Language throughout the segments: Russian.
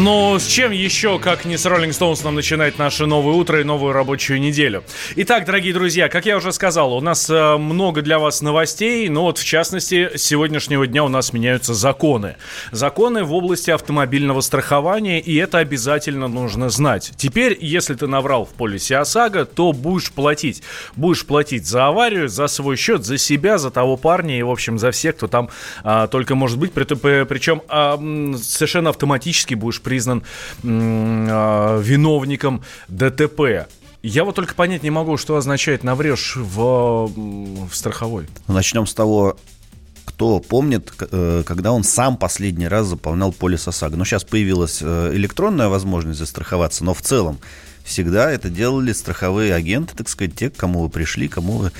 Но с чем еще, как не с Rolling Stones, нам начинать наше новое утро и новую рабочую неделю? Итак, дорогие друзья, как я уже сказал, у нас э, много для вас новостей, но вот в частности, с сегодняшнего дня у нас меняются законы. Законы в области автомобильного страхования, и это обязательно нужно знать. Теперь, если ты наврал в полисе ОСАГО, то будешь платить. Будешь платить за аварию, за свой счет, за себя, за того парня и, в общем, за всех, кто там а, только может быть. При, причем а, совершенно автоматически будешь признан э, виновником ДТП. Я вот только понять не могу, что означает наврешь в, в страховой. Ну, начнем с того, кто помнит, э, когда он сам последний раз заполнял полис ОСАГО. Ну, сейчас появилась э, электронная возможность застраховаться, но в целом всегда это делали страховые агенты, так сказать, те, к кому вы пришли, кому вы,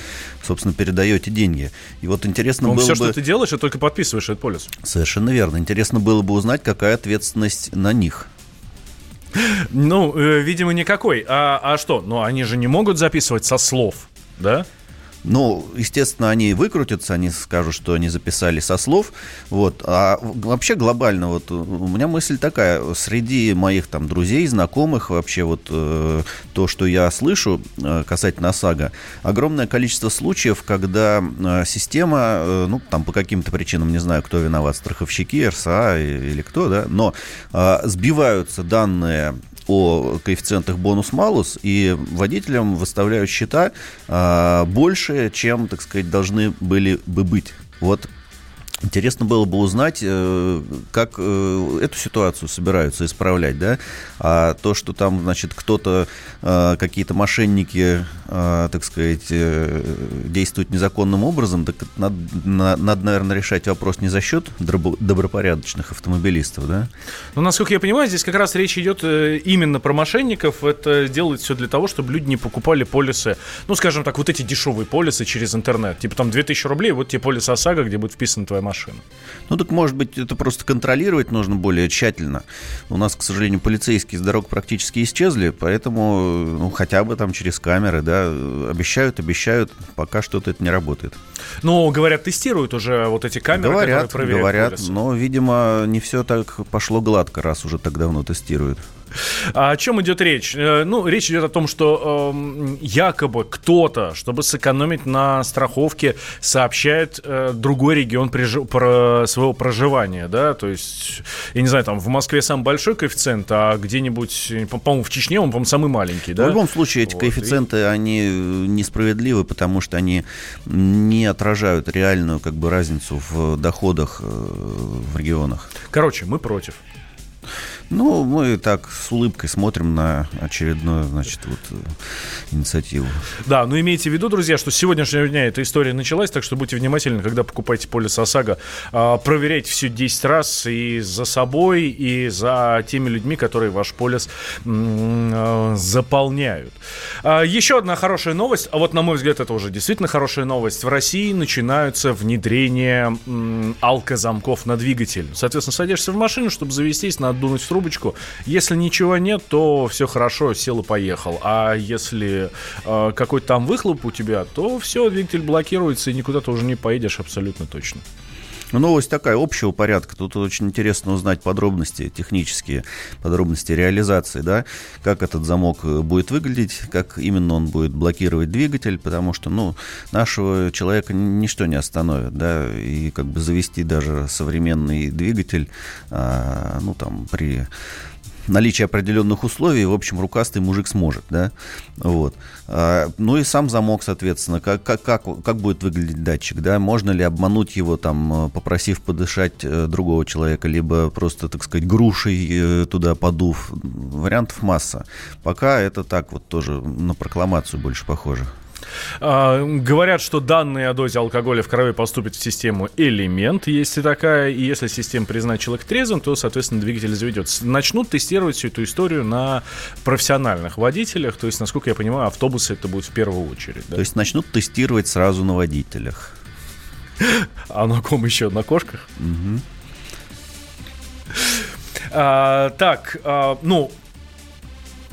собственно, передаете деньги. И вот интересно ну, было все, бы... что ты делаешь, это только подписываешь этот полис. Совершенно верно. Интересно было бы узнать, какая ответственность на них. Ну, э, видимо, никакой. А, а что? Ну, они же не могут записывать со слов, да? Ну, естественно, они выкрутятся, они скажут, что они записали со слов. Вот. А вообще глобально, вот у меня мысль такая, среди моих там друзей, знакомых, вообще вот э, то, что я слышу э, касательно ОСАГО, огромное количество случаев, когда э, система, э, ну, там по каким-то причинам, не знаю, кто виноват, страховщики, РСА или кто, да, но э, сбиваются данные о коэффициентах бонус-малус, и водителям выставляют счета а, больше, чем, так сказать, должны были бы быть. Вот Интересно было бы узнать, э, как э, эту ситуацию собираются исправлять, да? А то, что там, значит, кто-то, э, какие-то мошенники, так сказать, действуют незаконным образом, так надо, надо, наверное, решать вопрос не за счет добропорядочных автомобилистов, да? Ну, насколько я понимаю, здесь как раз речь идет именно про мошенников. Это делают все для того, чтобы люди не покупали полисы, ну, скажем так, вот эти дешевые полисы через интернет. Типа там 2000 рублей, вот тебе полис ОСАГО, где будет вписана твоя машина машин. Ну так может быть это просто контролировать нужно более тщательно. У нас, к сожалению, полицейские с дорог практически исчезли, поэтому ну, хотя бы там через камеры, да, обещают, обещают, пока что-то это не работает. Ну, говорят, тестируют уже вот эти камеры, говорят, которые проверяют Говорят, полисы. но, видимо, не все так пошло гладко, раз уже так давно тестируют. А о чем идет речь? Э, ну, речь идет о том, что э, якобы кто-то, чтобы сэкономить на страховке, сообщает э, другой регион прижи- про своего проживания, да, то есть, я не знаю, там в Москве самый большой коэффициент, а где-нибудь, по-моему, в Чечне он, по-моему, самый маленький, да? В любом случае, эти вот, коэффициенты, и... они несправедливы, потому что они не отражают реальную, как бы, разницу в доходах э, в регионах. Короче, мы против. Ну, мы так с улыбкой смотрим на очередную, значит, вот э, инициативу. Да, но имейте в виду, друзья, что с сегодняшнего дня эта история началась, так что будьте внимательны, когда покупаете полис ОСАГО. А, проверяйте все 10 раз и за собой, и за теми людьми, которые ваш полис а, заполняют. А, еще одна хорошая новость, а вот, на мой взгляд, это уже действительно хорошая новость. В России начинаются внедрение алкозамков на двигатель. Соответственно, садишься в машину, чтобы завестись, надо дунуть в трубу, трубочку. Если ничего нет, то все хорошо, сел и поехал. А если э, какой-то там выхлоп у тебя, то все, двигатель блокируется, и никуда ты уже не поедешь абсолютно точно. Ну, новость такая, общего порядка. Тут очень интересно узнать подробности технические, подробности реализации, да, как этот замок э, будет выглядеть, как именно он будет блокировать двигатель, потому что, ну, нашего человека ничто не остановит, да, и как бы завести даже современный двигатель, а, ну, там, при наличие определенных условий, в общем, рукастый мужик сможет, да, вот. А, ну и сам замок, соответственно, как, как, как, как будет выглядеть датчик, да, можно ли обмануть его, там, попросив подышать э, другого человека, либо просто, так сказать, грушей э, туда подув, вариантов масса. Пока это так вот тоже на прокламацию больше похоже. А, говорят, что данные о дозе алкоголя в крови поступят в систему элемент, если такая, и если система признает человека трезвым, то, соответственно, двигатель заведется. Начнут тестировать всю эту историю на профессиональных водителях, то есть, насколько я понимаю, автобусы это будет в первую очередь. Да? То есть начнут тестировать сразу на водителях. А на ком еще? На кошках? Угу. А, так, а, ну,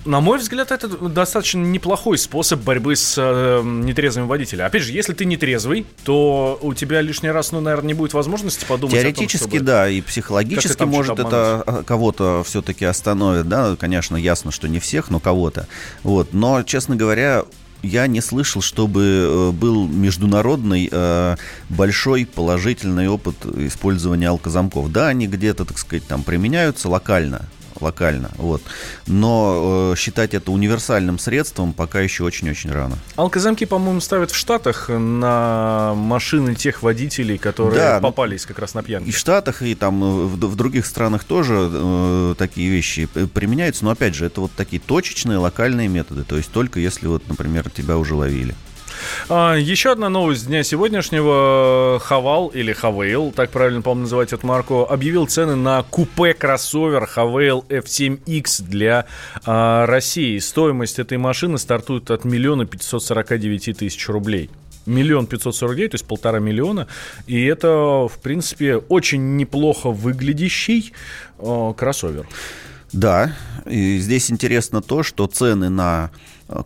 на мой взгляд, это достаточно неплохой способ борьбы с э, нетрезвыми водителями. Опять же, если ты нетрезвый, то у тебя лишний раз, ну, наверное, не будет возможности подумать Теоретически, о том, чтобы... да, и психологически, может, это кого-то все-таки остановит, да, конечно, ясно, что не всех, но кого-то. Вот, но, честно говоря, я не слышал, чтобы э, был международный э, большой положительный опыт использования алкозамков. Да, они где-то, так сказать, там применяются локально, локально. Вот. Но э, считать это универсальным средством пока еще очень-очень рано. Алкозамки, по-моему, ставят в Штатах на машины тех водителей, которые да, ну, попались как раз на пьянке. И в Штатах, и там э, в, в других странах тоже э, такие вещи применяются. Но опять же, это вот такие точечные локальные методы. То есть только если вот, например, тебя уже ловили. А, еще одна новость дня сегодняшнего. Хавал или Хавейл, так правильно, по-моему, называть эту марку, объявил цены на купе-кроссовер Хавейл F7X для а, России. Стоимость этой машины стартует от миллиона пятьсот сорока девяти тысяч рублей миллион пятьсот сорок девять, то есть полтора миллиона. И это, в принципе, очень неплохо выглядящий э, кроссовер. Да, и здесь интересно то, что цены на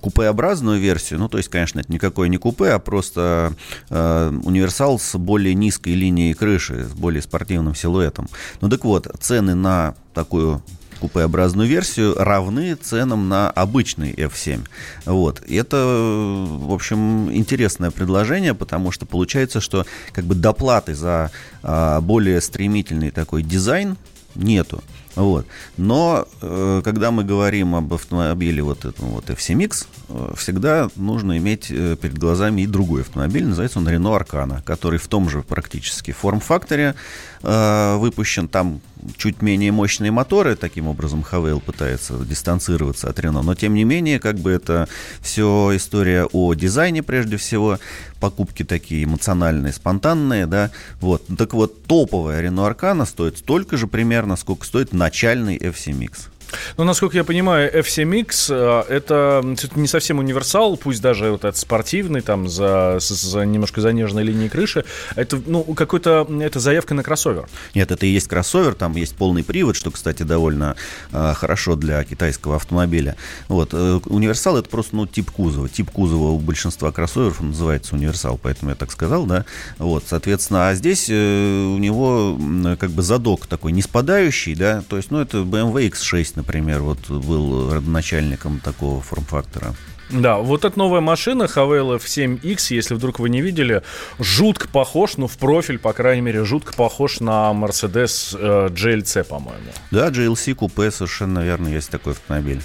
купеобразную версию, ну, то есть, конечно, это никакой не купе, а просто э, универсал с более низкой линией крыши, с более спортивным силуэтом. Ну, так вот, цены на такую купеобразную версию равны ценам на обычный F7. Вот. Это, в общем, интересное предложение, потому что получается, что как бы доплаты за а, более стремительный такой дизайн нету. Вот. Но э, когда мы говорим об автомобиле вот этом вот F7X, э, всегда нужно иметь э, перед глазами и другой автомобиль. Называется он Renault Arcana, который в том же практически форм-факторе э, выпущен. Там чуть менее мощные моторы, таким образом Хавейл пытается дистанцироваться от Рено, но тем не менее, как бы это все история о дизайне прежде всего, покупки такие эмоциональные, спонтанные, да, вот. Так вот, топовая Рено Аркана стоит столько же примерно, сколько стоит начальный F7X. Ну, насколько я понимаю, F7X э, это не совсем универсал, пусть даже вот этот спортивный, там, за, за немножко заниженной линией крыши. Это, ну, какой-то, это заявка на кроссовер. Нет, это и есть кроссовер, там есть полный привод, что, кстати, довольно э, хорошо для китайского автомобиля. Вот, э, универсал это просто, ну, тип кузова. Тип кузова у большинства кроссоверов называется универсал, поэтому я так сказал, да. Вот, соответственно, а здесь э, у него как бы задок такой не спадающий, да, то есть, ну, это BMW X6, например, вот был родоначальником такого форм-фактора. Да, вот эта новая машина Havail F7X, если вдруг вы не видели, жутко похож, ну, в профиль, по крайней мере, жутко похож на Mercedes э, GLC, по-моему. Да, GLC купе, совершенно верно, есть такой автомобиль.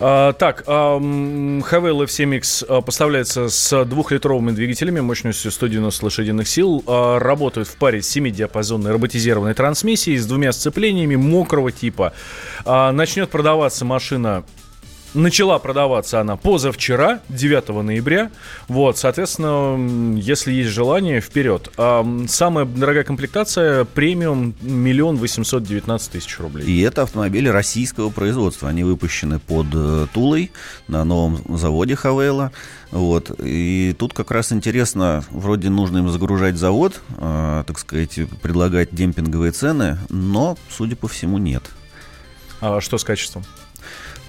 А, так, Havail F7X а, поставляется с двухлитровыми двигателями мощностью 190 лошадиных сил. А, работает в паре с 7-диапазонной роботизированной трансмиссией с двумя сцеплениями мокрого типа. А, начнет продаваться машина Начала продаваться она позавчера, 9 ноября. Вот, соответственно, если есть желание, вперед. А самая дорогая комплектация премиум миллион восемьсот девятнадцать тысяч рублей. И это автомобили российского производства. Они выпущены под э, Тулой на новом заводе Хавейла. Вот. И тут как раз интересно, вроде нужно им загружать завод, э, так сказать, предлагать демпинговые цены, но, судя по всему, нет. А что с качеством?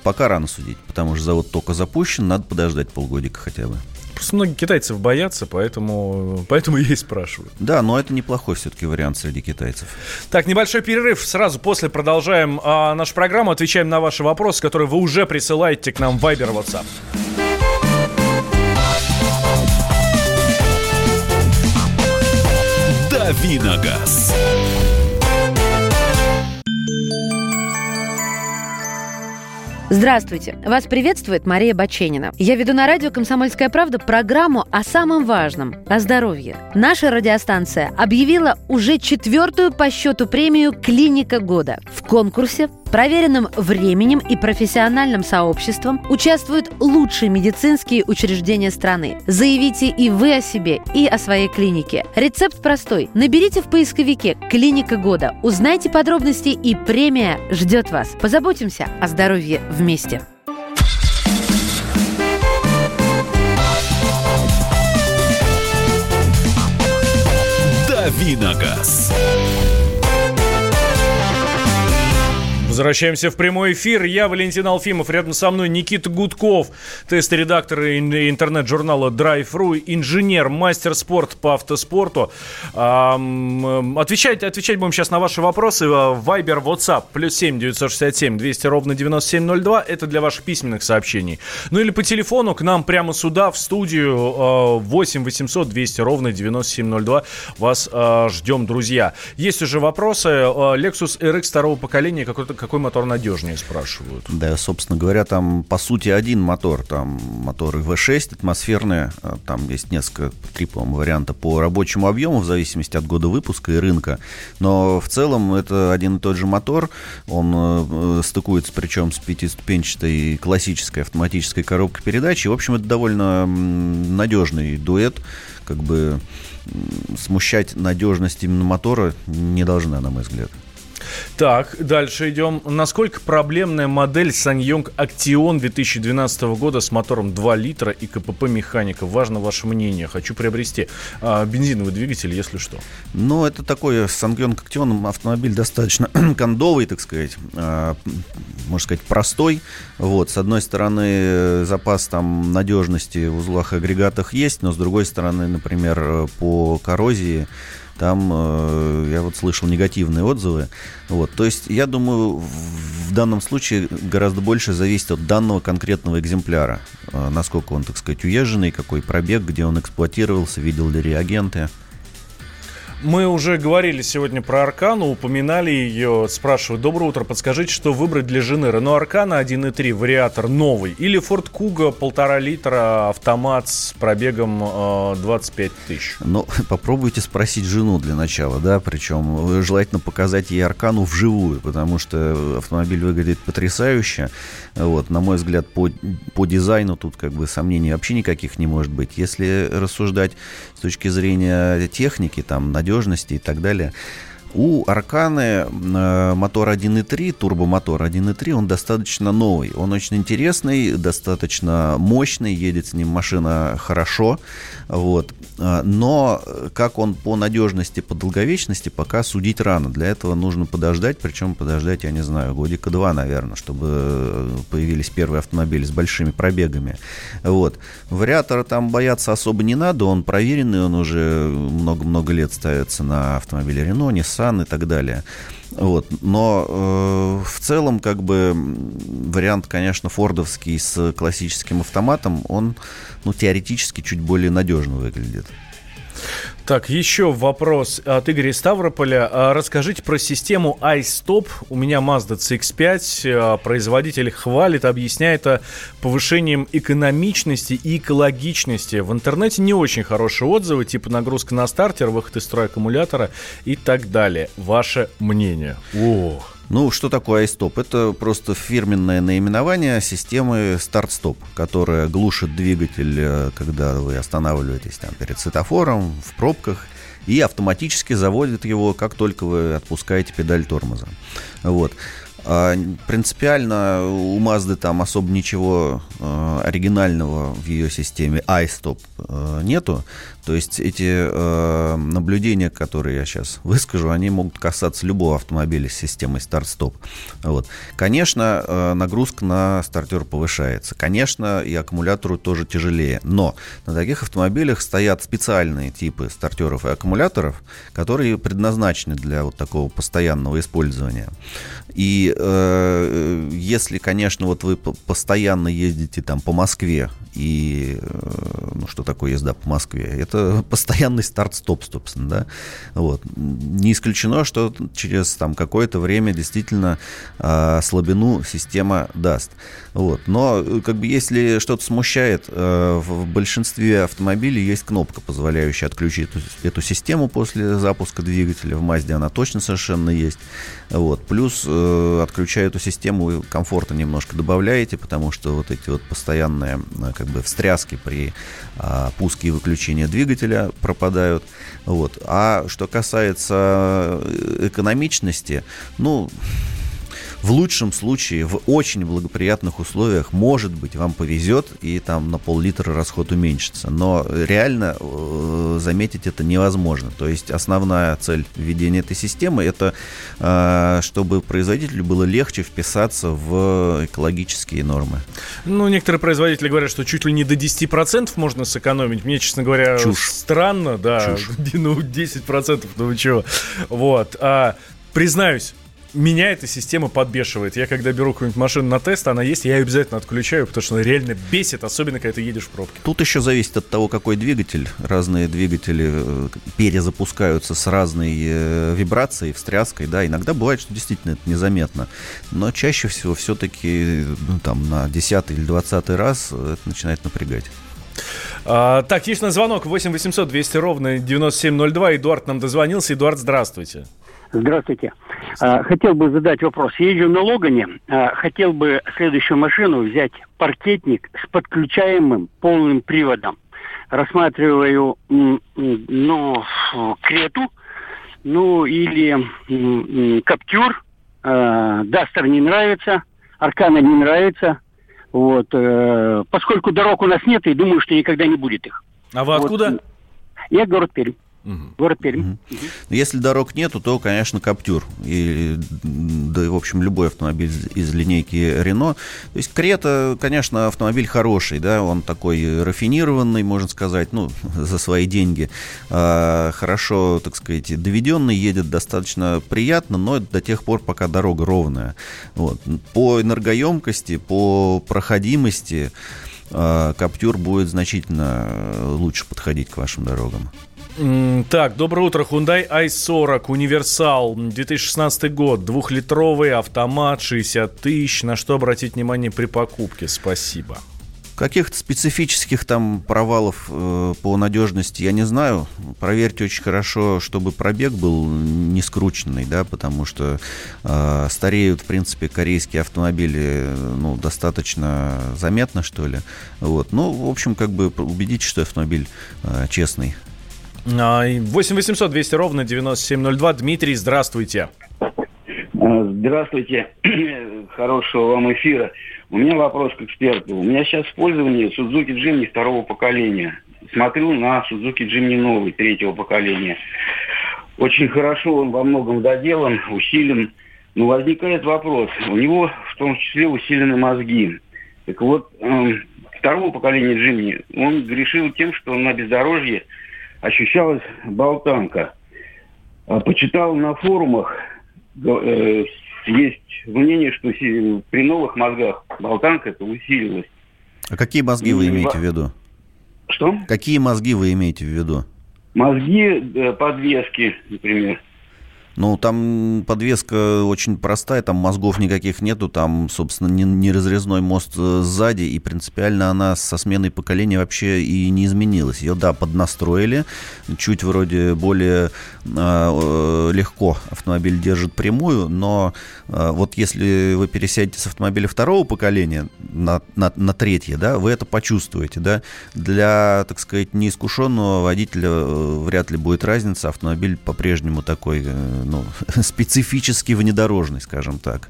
Пока рано судить, потому что завод только запущен, надо подождать полгодика хотя бы. Просто многие китайцев боятся, поэтому, поэтому я и спрашиваю. Да, но это неплохой все-таки вариант среди китайцев. Так, небольшой перерыв. Сразу после продолжаем а, нашу программу, отвечаем на ваши вопросы, которые вы уже присылаете к нам в Viber WhatsApp. Давиногаз. Здравствуйте! Вас приветствует Мария Баченина. Я веду на радио «Комсомольская правда» программу о самом важном – о здоровье. Наша радиостанция объявила уже четвертую по счету премию «Клиника года» в конкурсе проверенным временем и профессиональным сообществом участвуют лучшие медицинские учреждения страны. Заявите и вы о себе, и о своей клинике. Рецепт простой. Наберите в поисковике «Клиника года». Узнайте подробности и премия ждет вас. Позаботимся о здоровье вместе. Давиногаз. Возвращаемся в прямой эфир. Я Валентин Алфимов, рядом со мной Никита Гудков, тест-редактор интернет-журнала Drive.ru, инженер, мастер спорта по автоспорту. Отвечать, отвечать будем сейчас на ваши вопросы. Вайбер, WhatsApp, плюс 7 967 200 ровно 9702. Это для ваших письменных сообщений. Ну или по телефону к нам прямо сюда, в студию 8 800 200 ровно 9702. Вас а, ждем, друзья. Есть уже вопросы. Lexus RX второго поколения, какой-то какой мотор надежнее, спрашивают. Да, собственно говоря, там по сути один мотор. Там моторы V6 атмосферные. А, там есть несколько, три, по варианта по рабочему объему в зависимости от года выпуска и рынка. Но в целом это один и тот же мотор. Он э, стыкуется причем с пятиступенчатой классической автоматической коробкой передач. И, в общем, это довольно надежный дуэт. Как бы смущать надежность именно мотора не должна, на мой взгляд. Так, дальше идем. Насколько проблемная модель Sanyong Action 2012 года с мотором 2 литра и КПП механика? Важно ваше мнение. Хочу приобрести а, бензиновый двигатель, если что. Ну, это такой Sanyong Action автомобиль достаточно кондовый, так сказать. А, можно сказать, простой. Вот, с одной стороны, запас там надежности в узлах и агрегатах есть, но с другой стороны, например, по коррозии там э, я вот слышал негативные отзывы. Вот, то есть я думаю, в данном случае гораздо больше зависит от данного конкретного экземпляра. Э, насколько он, так сказать, уезженный, какой пробег, где он эксплуатировался, видел ли реагенты. Мы уже говорили сегодня про Аркану, упоминали ее, спрашивают, доброе утро, подскажите, что выбрать для жены? Рено Аркана 1.3, вариатор новый, или Форд Куга полтора литра, автомат с пробегом э, 25 тысяч? Ну, попробуйте спросить жену для начала, да, причем желательно показать ей Аркану вживую, потому что автомобиль выглядит потрясающе, вот, на мой взгляд, по, по дизайну тут как бы сомнений вообще никаких не может быть. Если рассуждать с точки зрения техники, там, надежности, надежности и так далее. У Арканы э, мотор 1.3, турбомотор 1.3, он достаточно новый. Он очень интересный, достаточно мощный, едет с ним машина хорошо. Вот. Э, но как он по надежности, по долговечности, пока судить рано. Для этого нужно подождать, причем подождать, я не знаю, годика два, наверное, чтобы появились первые автомобили с большими пробегами. Вот. Вариатора там бояться особо не надо, он проверенный, он уже много-много лет ставится на автомобиле Renault, Nissan, Nissan и так далее. Вот. Но э, в целом, как бы, вариант, конечно, фордовский с классическим автоматом, он, ну, теоретически чуть более надежно выглядит. Так, еще вопрос от Игоря Ставрополя. А, расскажите про систему iStop. У меня Mazda CX-5. А, производитель хвалит, объясняет повышением экономичности и экологичности. В интернете не очень хорошие отзывы, типа нагрузка на стартер, выход из строя аккумулятора и так далее. Ваше мнение? Ох. Ну, что такое iStop? Это просто фирменное наименование системы старт-стоп, которая глушит двигатель, э, когда вы останавливаетесь там перед светофором, в пробках, и автоматически заводит его, как только вы отпускаете педаль тормоза. Вот. А, принципиально у Mazda там особо ничего э, оригинального в ее системе iStop э, нету. То есть эти э, наблюдения, которые я сейчас выскажу, они могут касаться любого автомобиля с системой старт-стоп. Вот. Конечно, э, нагрузка на стартер повышается. Конечно, и аккумулятору тоже тяжелее. Но на таких автомобилях стоят специальные типы стартеров и аккумуляторов, которые предназначены для вот такого постоянного использования. И э, если, конечно, вот вы постоянно ездите там по Москве и э, ну что такое езда по Москве? Это это постоянный старт-стоп, собственно, да. Вот. Не исключено, что через там какое-то время действительно э, слабину система даст. Вот. Но как бы если что-то смущает, э, в большинстве автомобилей есть кнопка, позволяющая отключить эту, эту систему после запуска двигателя. В Мазде она точно совершенно есть. Вот. Плюс э, отключая эту систему, комфорта немножко добавляете, потому что вот эти вот постоянные э, как бы встряски при э, пуске и выключении двигателя пропадают. Вот. А что касается э, экономичности, ну, в лучшем случае, в очень благоприятных условиях, может быть, вам повезет, и там на пол-литра расход уменьшится. Но реально э, заметить это невозможно. То есть основная цель введения этой системы это э, чтобы производителю было легче вписаться в экологические нормы. Ну, некоторые производители говорят, что чуть ли не до 10% можно сэкономить. Мне, честно говоря, Чушь. странно, да. Чушь. Ну, 10%, ну вы чего. Вот. А, признаюсь, меня эта система подбешивает. Я когда беру какую-нибудь машину на тест, она есть, я ее обязательно отключаю, потому что она реально бесит, особенно когда ты едешь в пробке. Тут еще зависит от того, какой двигатель. Разные двигатели э, перезапускаются с разной э, вибрацией, встряской, да. Иногда бывает, что действительно это незаметно. Но чаще всего все-таки ну, там на 10 или 20 раз это начинает напрягать. А, так, есть на звонок 8 800 200 ровно 9702. Эдуард нам дозвонился. Эдуард, здравствуйте. Здравствуйте. А, хотел бы задать вопрос. Езжу на Логане. А, хотел бы следующую машину взять паркетник с подключаемым полным приводом. Рассматриваю, ну, Крету, ну, или Каптюр. А, Дастер не нравится, Аркана не нравится. Вот, э, поскольку дорог у нас нет, и думаю, что никогда не будет их. А вы откуда? Вот. Я город Пермь. Угу. Город Пермь. Угу. Угу. Если дорог нету, то, конечно, Каптюр. И, да и, в общем, любой автомобиль из линейки Рено. То есть Крета, конечно, автомобиль хороший, да, он такой рафинированный, можно сказать, ну, за свои деньги. А, хорошо, так сказать, доведенный, едет достаточно приятно, но до тех пор, пока дорога ровная. Вот. По энергоемкости, по проходимости а, Каптюр будет значительно лучше подходить к вашим дорогам. Так, доброе утро. Hyundai i40 универсал 2016 год. Двухлитровый автомат 60 тысяч. На что обратить внимание при покупке? Спасибо. Каких-то специфических там провалов э, по надежности я не знаю. Проверьте очень хорошо, чтобы пробег был не скрученный, да, потому что э, стареют, в принципе, корейские автомобили, ну, достаточно заметно, что ли. Вот. Ну, в общем, как бы убедитесь, что автомобиль э, честный. 8 800 200 ровно 9702. Дмитрий, здравствуйте. А, здравствуйте. Хорошего вам эфира. У меня вопрос к эксперту. У меня сейчас в пользовании Suzuki Jimny второго поколения. Смотрю на Suzuki Jimny новый, третьего поколения. Очень хорошо он во многом доделан, усилен. Но возникает вопрос. У него в том числе усилены мозги. Так вот, эм, второго поколения Джимни, он грешил тем, что на бездорожье ощущалась болтанка. А почитал на форумах, э, есть мнение, что при новых мозгах болтанка это усилилась. А какие мозги вы имеете в виду? Что? Какие мозги вы имеете в виду? Мозги э, подвески, например. Ну, там подвеска очень простая, там мозгов никаких нету, там, собственно, не, не разрезной мост э, сзади, и принципиально она со сменой поколения вообще и не изменилась. Ее, да, поднастроили, чуть вроде более э, легко автомобиль держит прямую, но э, вот если вы пересядете с автомобиля второго поколения на, на, на третье, да, вы это почувствуете, да. Для, так сказать, неискушенного водителя э, вряд ли будет разница, автомобиль по-прежнему такой э, ну, специфически внедорожный, скажем так.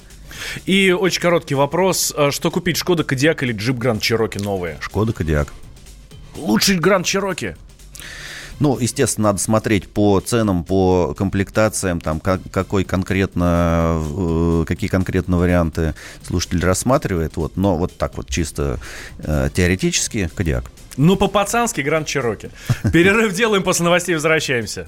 И очень короткий вопрос. А что купить, Шкода Кодиак или Джип Гранд Чироки новые? Шкода Кодиак. Лучший Гранд Чироки? Ну, естественно, надо смотреть по ценам, по комплектациям, там, как, какой конкретно, э, какие конкретно варианты слушатель рассматривает. Вот, но вот так вот чисто э, теоретически Кодиак. Ну, по-пацански Гранд Чироки. Перерыв делаем, после новостей возвращаемся.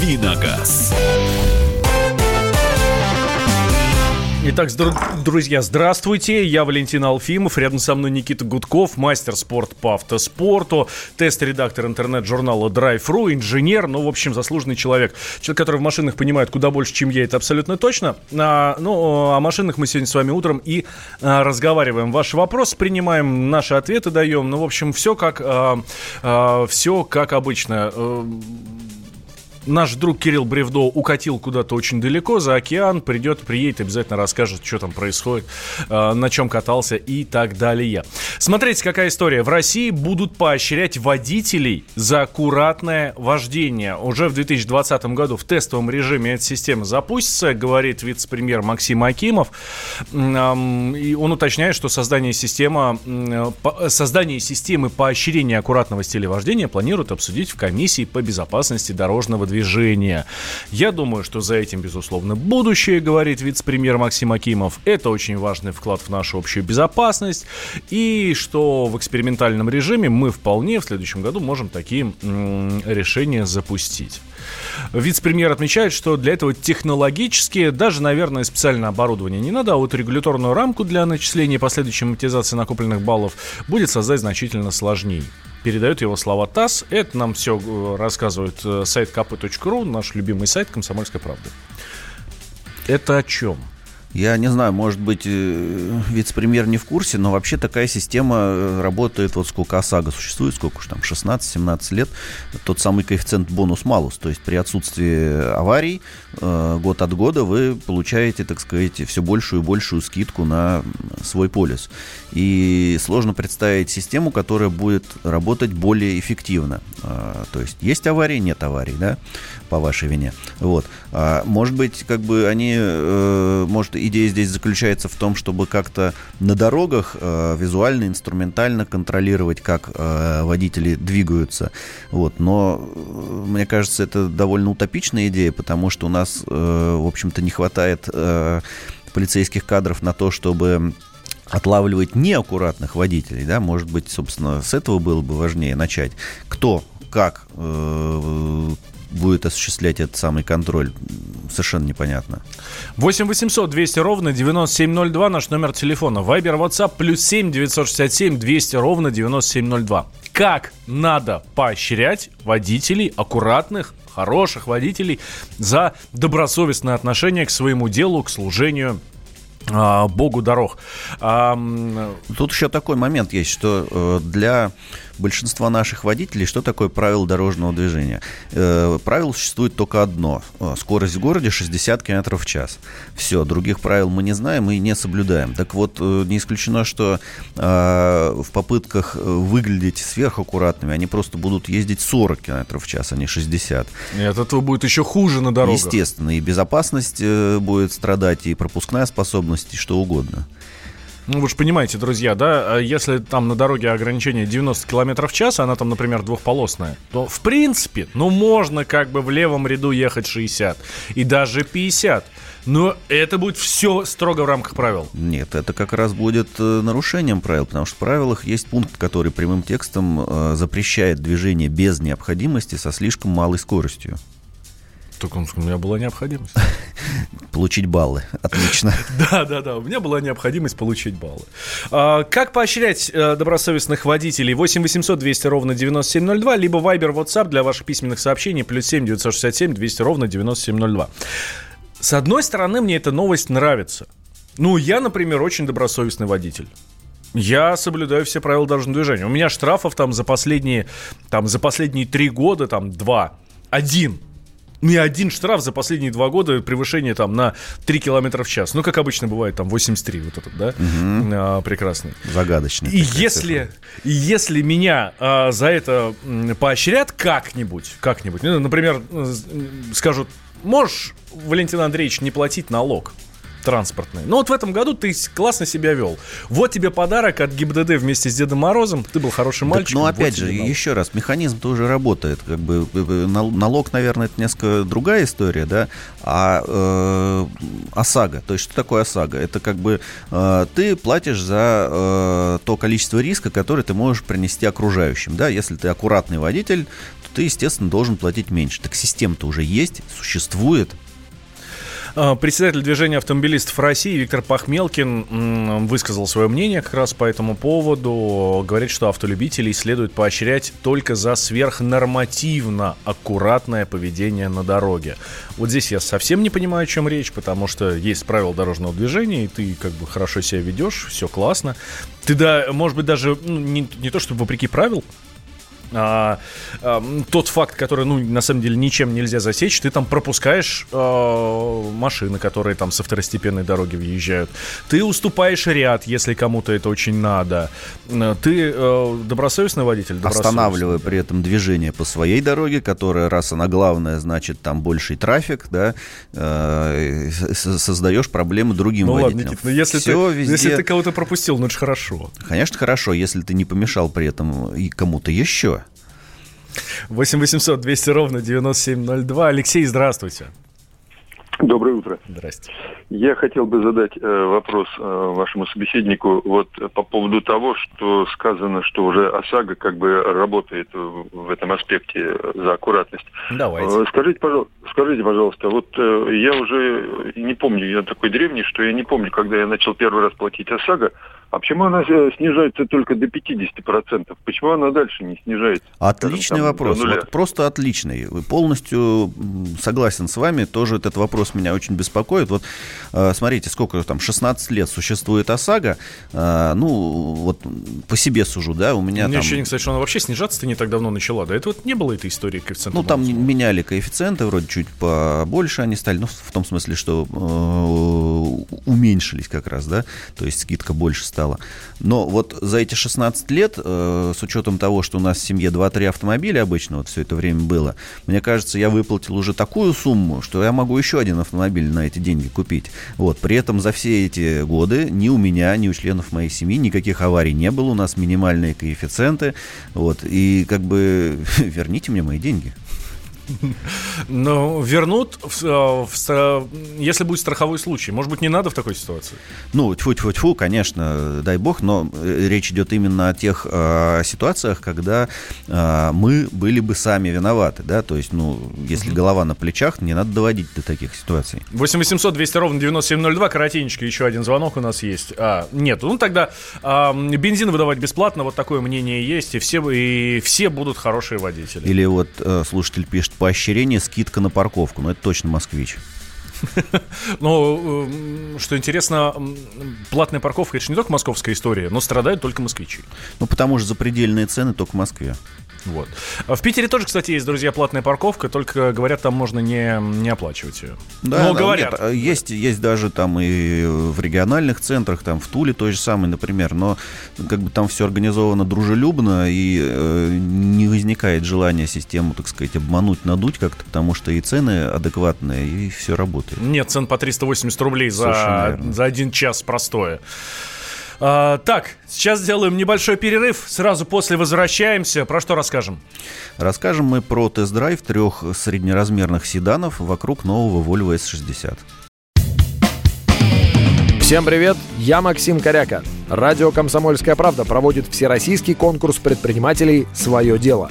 Давиногаз. Итак, друзья, здравствуйте. Я Валентин Алфимов. Рядом со мной Никита Гудков, мастер спорт по автоспорту, тест-редактор интернет-журнала Drive.ru, инженер, ну, в общем, заслуженный человек. Человек, который в машинах понимает куда больше, чем я, это абсолютно точно. А, ну, о машинах мы сегодня с вами утром и а, разговариваем. Ваши вопросы принимаем, наши ответы даем. Ну, в общем, все как, а, а, все как обычно э, наш друг Кирилл Бревдо укатил куда-то очень далеко, за океан, придет, приедет, обязательно расскажет, что там происходит, э, на чем катался и так далее. Смотрите, какая история. В России будут поощрять водителей за аккуратное вождение. Уже в 2020 году в тестовом режиме эта система запустится, говорит вице-премьер Максим Акимов. И он уточняет, что создание, системы, создание системы поощрения аккуратного стиля вождения планируют обсудить в комиссии по безопасности дорожного движения. Я думаю, что за этим, безусловно, будущее, говорит вице-премьер Максим Акимов. Это очень важный вклад в нашу общую безопасность. И что в экспериментальном режиме мы вполне в следующем году можем такие м- решения запустить. Вице-премьер отмечает, что для этого технологически, даже, наверное, специальное оборудование не надо, а вот регуляторную рамку для начисления последующей монетизации накопленных баллов будет создать значительно сложнее передает его слова ТАСС. Это нам все э, рассказывает э, сайт kp.ru, наш любимый сайт «Комсомольской правды». Это о чем? Я не знаю, может быть, э, вице-премьер не в курсе, но вообще такая система э, работает, вот сколько ОСАГО существует, сколько уж там, 16-17 лет, тот самый коэффициент бонус-малус, то есть при отсутствии аварий э, год от года вы получаете, так сказать, все большую и большую скидку на свой полис. И сложно представить систему, которая будет работать более эффективно. То есть есть аварии, нет аварий, да, по вашей вине. Вот. А, может быть, как бы они, может, идея здесь заключается в том, чтобы как-то на дорогах э, визуально, инструментально контролировать, как э, водители двигаются. Вот. Но, э, мне кажется, это довольно утопичная идея, потому что у нас, э, в общем-то, не хватает э, полицейских кадров на то, чтобы отлавливать неаккуратных водителей, да, может быть, собственно, с этого было бы важнее начать. Кто, как, э, будет осуществлять этот самый контроль, совершенно непонятно. 8 800 200 ровно 9702 наш номер телефона. Вайбер, WhatsApp, плюс 7 967 200 ровно 9702. Как надо поощрять водителей, аккуратных, хороших водителей за добросовестное отношение к своему делу, к служению а, Богу дорог. Тут еще такой момент есть, что э, для большинства наших водителей, что такое правило дорожного движения? Э, правило существует только одно. Э, скорость в городе 60 км в час. Все, других правил мы не знаем и не соблюдаем. Так вот, э, не исключено, что э, в попытках выглядеть сверхаккуратными, они просто будут ездить 40 км в час, а не 60. И от этого будет еще хуже на дорогах. Естественно, и безопасность э, будет страдать, и пропускная способность, и что угодно. Ну, вы же понимаете, друзья, да, а если там на дороге ограничение 90 км в час, она там, например, двухполосная, то, в принципе, ну, можно как бы в левом ряду ехать 60 и даже 50. Но это будет все строго в рамках правил. Нет, это как раз будет э, нарушением правил, потому что в правилах есть пункт, который прямым текстом э, запрещает движение без необходимости со слишком малой скоростью. Так у меня была необходимость. Получить баллы. Отлично. Да, да, да. У меня была необходимость получить баллы. А, как поощрять а, добросовестных водителей? 8 800 200 ровно 9702, либо Viber, WhatsApp для ваших письменных сообщений, плюс 7 967 200 ровно 9702. С одной стороны, мне эта новость нравится. Ну, я, например, очень добросовестный водитель. Я соблюдаю все правила дорожного движения. У меня штрафов там за последние, там, за последние три года, там, два. Один ни один штраф за последние два года превышение там на 3 километра в час. Ну, как обычно бывает, там 83 вот этот, да? Угу. А, прекрасный. Загадочный. И если, и если меня а, за это поощрят как-нибудь, как-нибудь, ну, например, скажут, можешь, Валентин Андреевич, не платить налог. Транспортные. Но вот в этом году ты классно себя вел. Вот тебе подарок от ГИБДД вместе с Дедом Морозом. Ты был хороший мальчик. Ну, опять вот же, еще раз, механизм тоже работает. Как бы э, э, налог, наверное, это несколько другая история, да. А э, ОСАГО, то есть что такое ОСАГО? Это как бы э, ты платишь за э, то количество риска, которое ты можешь принести окружающим, да. Если ты аккуратный водитель, то ты, естественно, должен платить меньше. Так система-то уже есть, существует. А, председатель движения автомобилистов России Виктор Пахмелкин высказал свое мнение как раз по этому поводу. Говорит, что автолюбителей следует поощрять только за сверхнормативно аккуратное поведение на дороге. Вот здесь я совсем не понимаю, о чем речь, потому что есть правила дорожного движения, и ты как бы хорошо себя ведешь, все классно. Ты, да, может быть, даже ну, не, не то, чтобы вопреки правил, а, а, тот факт, который, ну, на самом деле ничем нельзя засечь, ты там пропускаешь а, машины, которые там со второстепенной дороги въезжают. Ты уступаешь ряд, если кому-то это очень надо. Ты а, добросовестный водитель? Добросовестный. Останавливая при этом движение по своей дороге, которая, раз она главная, значит, там больший трафик, да, э, создаешь проблемы другим ну, водителям. Ладно, Никит, ну, если, Все ты, везде... если ты кого-то пропустил, ну это же хорошо. Конечно, хорошо, если ты не помешал при этом и кому-то еще. 8 800 200 ровно 9702. Алексей, здравствуйте. Доброе утро. Здрасте. Я хотел бы задать э, вопрос э, вашему собеседнику вот по поводу того, что сказано, что уже ОСАГО как бы работает в этом аспекте за аккуратность. Давайте. Э, скажите, пожалуйста, скажите, пожалуйста, вот э, я уже не помню, я такой древний, что я не помню, когда я начал первый раз платить ОСАГО, а почему она э, снижается только до 50%? Почему она дальше не снижается? Отличный скажем, там, вопрос. Вот просто отличный. Полностью согласен с вами. Тоже этот вопрос меня очень беспокоит. Вот э, смотрите, сколько там, 16 лет существует ОСАГО. Э, ну, вот по себе сужу, да, у меня Мне там... ощущение, кстати, что она вообще снижаться-то не так давно начала. Да, это вот не было этой истории коэффициента. Ну, там меняли коэффициенты, вроде чуть побольше они стали. Ну, в том смысле, что уменьшились как раз, да, то есть скидка больше стала стало. Но вот за эти 16 лет, э, с учетом того, что у нас в семье 2-3 автомобиля обычно вот все это время было, мне кажется, я выплатил уже такую сумму, что я могу еще один автомобиль на эти деньги купить. Вот. При этом за все эти годы ни у меня, ни у членов моей семьи никаких аварий не было. У нас минимальные коэффициенты. Вот. И как бы верните мне мои деньги. Но вернут, в, э, в, если будет страховой случай. Может быть, не надо в такой ситуации? Ну, тьфу-тьфу-тьфу, конечно, дай бог, но э, речь идет именно о тех э, ситуациях, когда э, мы были бы сами виноваты, да, то есть, ну, если голова на плечах, не надо доводить до таких ситуаций. 8 800 200 ровно 9702, коротенечко, еще один звонок у нас есть. А, нет, ну тогда а, бензин выдавать бесплатно, вот такое мнение есть, и все, и все будут хорошие водители. Или вот э, слушатель пишет, поощрение, скидка на парковку. Ну, это точно москвич. Но, э, что интересно, платная парковка, это же не только московская история, но страдают только москвичи. Ну, потому что запредельные цены только в Москве. Вот. А в Питере тоже, кстати, есть, друзья, платная парковка, только говорят, там можно не, не оплачивать ее. Да, Но да, говорят. Нет, есть, есть даже там и в региональных центрах, там в Туле то же самое, например, но как бы там все организовано дружелюбно и э, не возникает желания систему, так сказать, обмануть, надуть как-то, потому что и цены адекватные, и все работает. Нет цен по 380 рублей за, за один час простое. А, так, сейчас сделаем небольшой перерыв. Сразу после возвращаемся. Про что расскажем? Расскажем мы про тест-драйв трех среднеразмерных седанов вокруг нового Volvo S60. Всем привет, я Максим Коряка. Радио «Комсомольская правда» проводит всероссийский конкурс предпринимателей «Свое дело».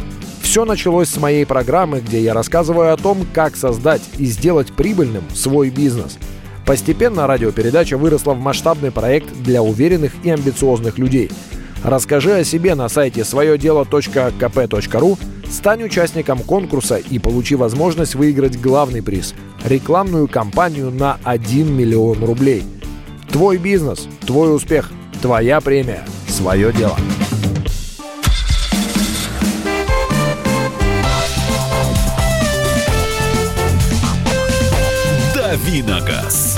Все началось с моей программы, где я рассказываю о том, как создать и сделать прибыльным свой бизнес – Постепенно радиопередача выросла в масштабный проект для уверенных и амбициозных людей. Расскажи о себе на сайте своедело.кп.ру, стань участником конкурса и получи возможность выиграть главный приз – рекламную кампанию на 1 миллион рублей. Твой бизнес, твой успех, твоя премия, свое дело. «Давиногаз».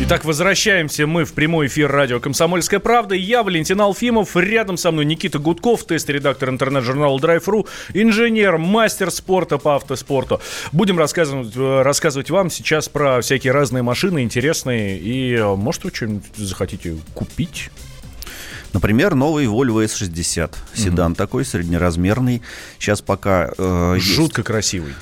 Итак, возвращаемся мы в прямой эфир радио «Комсомольская правда». Я Валентин Алфимов, рядом со мной Никита Гудков, тест-редактор интернет-журнала Drive.ru, инженер, мастер спорта по автоспорту. Будем рассказывать, э, рассказывать вам сейчас про всякие разные машины интересные. И, э, может, вы что-нибудь захотите купить? Например, новый Volvo S60. Седан mm-hmm. такой, среднеразмерный. Сейчас пока... Э, Жутко есть... красивый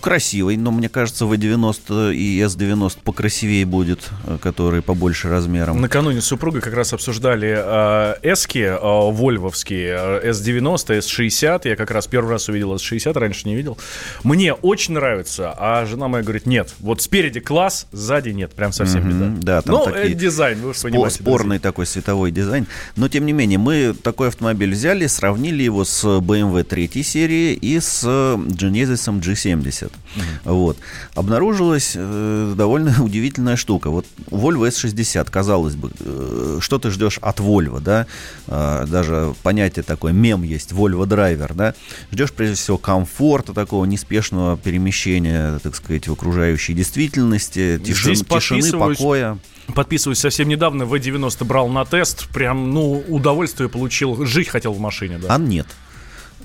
красивый, но мне кажется, V90 и S90 покрасивее будет, э, который побольше размером. Накануне супруга как раз обсуждали э, эски э, вольвовские, S90, S60. Я как раз первый раз увидел S60, раньше не видел. Мне очень нравится, а жена моя говорит, нет, вот спереди класс, сзади нет, прям совсем mm-hmm, беда. Да, там ну, такие дизайн, вы спо- понимаете. Спорный друзья. такой световой дизайн. Но, тем не менее, мы такой автомобиль взяли, сравнили его с BMW 3 серии и с Genesis G7 70. Mm-hmm. Вот. Обнаружилась э, довольно удивительная штука. Вот Volvo S60, казалось бы, э, что ты ждешь от Volvo, да? Э, даже понятие такое, мем есть, Volvo драйвер, да? Ждешь, прежде всего, комфорта такого, неспешного перемещения, так сказать, в окружающей действительности, тишин, тишины, покоя. Подписываюсь, совсем недавно V90 брал на тест, прям, ну, удовольствие получил, жить хотел в машине, да. А нет.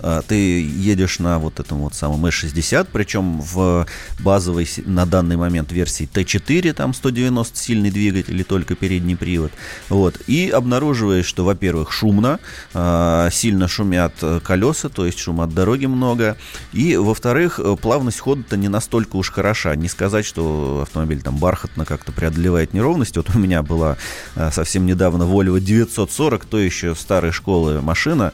А, ты едешь на вот этом вот самом S60, причем в базовой на данный момент версии T4, там 190 сильный двигатель и только передний привод, вот, и обнаруживаешь, что, во-первых, шумно, а, сильно шумят колеса, то есть шума от дороги много, и, во-вторых, плавность хода-то не настолько уж хороша, не сказать, что автомобиль там бархатно как-то преодолевает неровность, вот у меня была а, совсем недавно Volvo 940, то еще старой школы машина,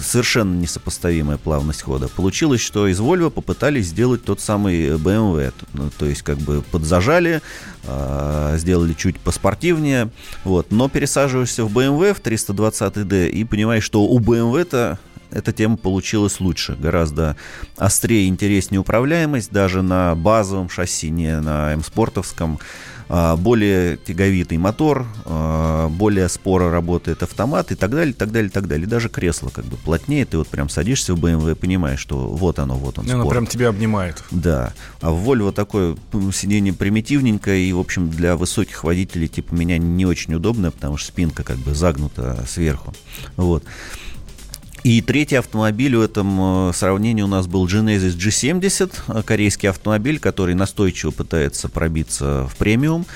совершенно не сопоставимая сопоставимая плавность хода. Получилось, что из Volvo попытались сделать тот самый BMW. Ну, то есть, как бы подзажали, э, сделали чуть поспортивнее. Вот. Но пересаживаешься в BMW в 320D и понимаешь, что у BMW-то эта тема получилась лучше, гораздо острее, интереснее управляемость, даже на базовом шасси, не на М-спортовском. А, более тяговитый мотор, а, более споро работает автомат и так далее, так далее, так далее. И даже кресло как бы плотнее, ты вот прям садишься в BMW и понимаешь, что вот оно, вот он. И оно прям тебя обнимает. Да. А в Volvo такое сиденье примитивненькое и, в общем, для высоких водителей типа меня не очень удобно, потому что спинка как бы загнута сверху. Вот. И третий автомобиль в этом э, сравнении у нас был Genesis G70, э, корейский автомобиль, который настойчиво пытается пробиться в премиум.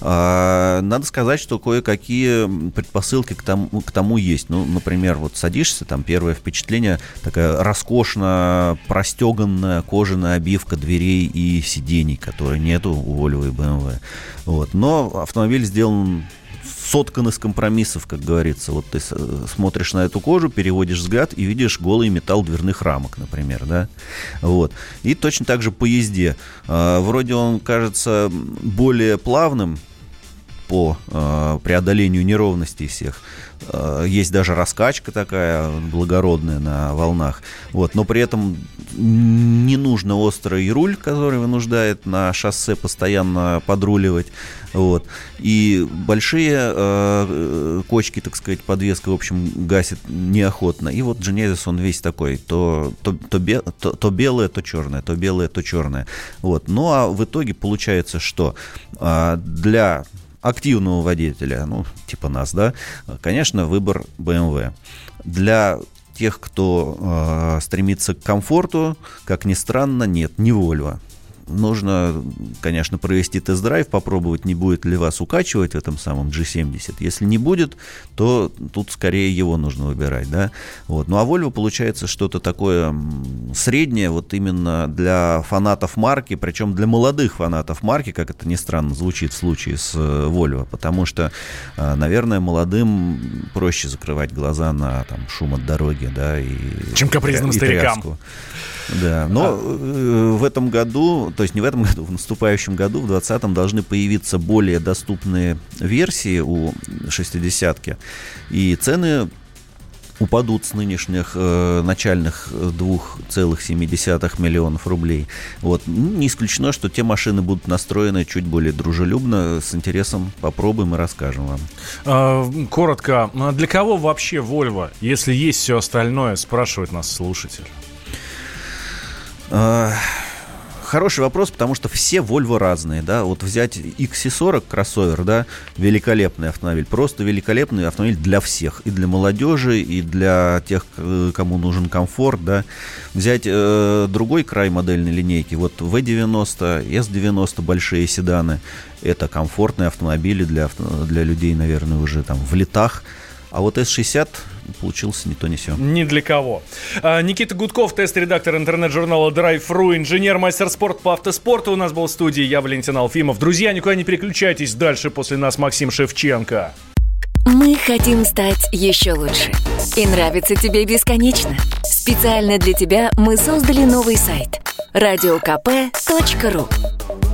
А, надо сказать, что кое-какие предпосылки к тому, к тому есть. Ну, например, вот садишься, там первое впечатление, такая роскошно простеганная кожаная обивка дверей и сидений, которой нету у Volvo и BMW. Вот. Но автомобиль сделан соткан из компромиссов, как говорится. Вот ты смотришь на эту кожу, переводишь взгляд и видишь голый металл дверных рамок, например, да. Вот. И точно так же по езде. А, вроде он кажется более плавным, по э, преодолению неровностей всех. Э, есть даже раскачка такая благородная на волнах. Вот, но при этом не нужно острый руль, который вынуждает на шоссе постоянно подруливать. Вот. И большие э, кочки, так сказать, подвеска, в общем, гасит неохотно. И вот Genesis, он весь такой, то, то, то, бе, то, то белое, то черное, то белое, то черное. Вот. Ну а в итоге получается, что э, для активного водителя, ну, типа нас, да, конечно, выбор BMW. Для тех, кто э, стремится к комфорту, как ни странно, нет, не Volvo нужно, конечно, провести тест-драйв, попробовать, не будет ли вас укачивать в этом самом G70. Если не будет, то тут скорее его нужно выбирать, да. Вот. Ну а Volvo получается что-то такое среднее, вот именно для фанатов марки, причем для молодых фанатов марки, как это ни странно звучит в случае с э, Volvo, потому что, э, наверное, молодым проще закрывать глаза на там, шум от дороги, да, и... Чем капризным и старикам. Тряску. Да, но а... в этом году, то есть не в этом году, в наступающем году, в 2020 должны появиться более доступные версии у 60-ки. И цены упадут с нынешних э, начальных 2,7 миллионов рублей. Вот. Ну, не исключено, что те машины будут настроены чуть более дружелюбно. С интересом попробуем и расскажем вам. А, коротко, а для кого вообще Volvo, если есть все остальное, спрашивает нас слушатель. Хороший вопрос, потому что все Volvo разные, да. Вот взять XC40 кроссовер, да, великолепный автомобиль, просто великолепный автомобиль для всех, и для молодежи, и для тех, кому нужен комфорт, да. Взять э, другой край модельной линейки, вот V90, S90 большие седаны, это комфортные автомобили для, для людей, наверное, уже там в летах. А вот S60 получился не то, не все. Ни для кого. А, Никита Гудков, тест-редактор интернет-журнала Drive.ru, инженер-мастер спорта по автоспорту у нас был в студии. Я Валентин Алфимов. Друзья, никуда не переключайтесь. Дальше после нас Максим Шевченко. Мы хотим стать еще лучше. И нравится тебе бесконечно. Специально для тебя мы создали новый сайт. радиокп.ру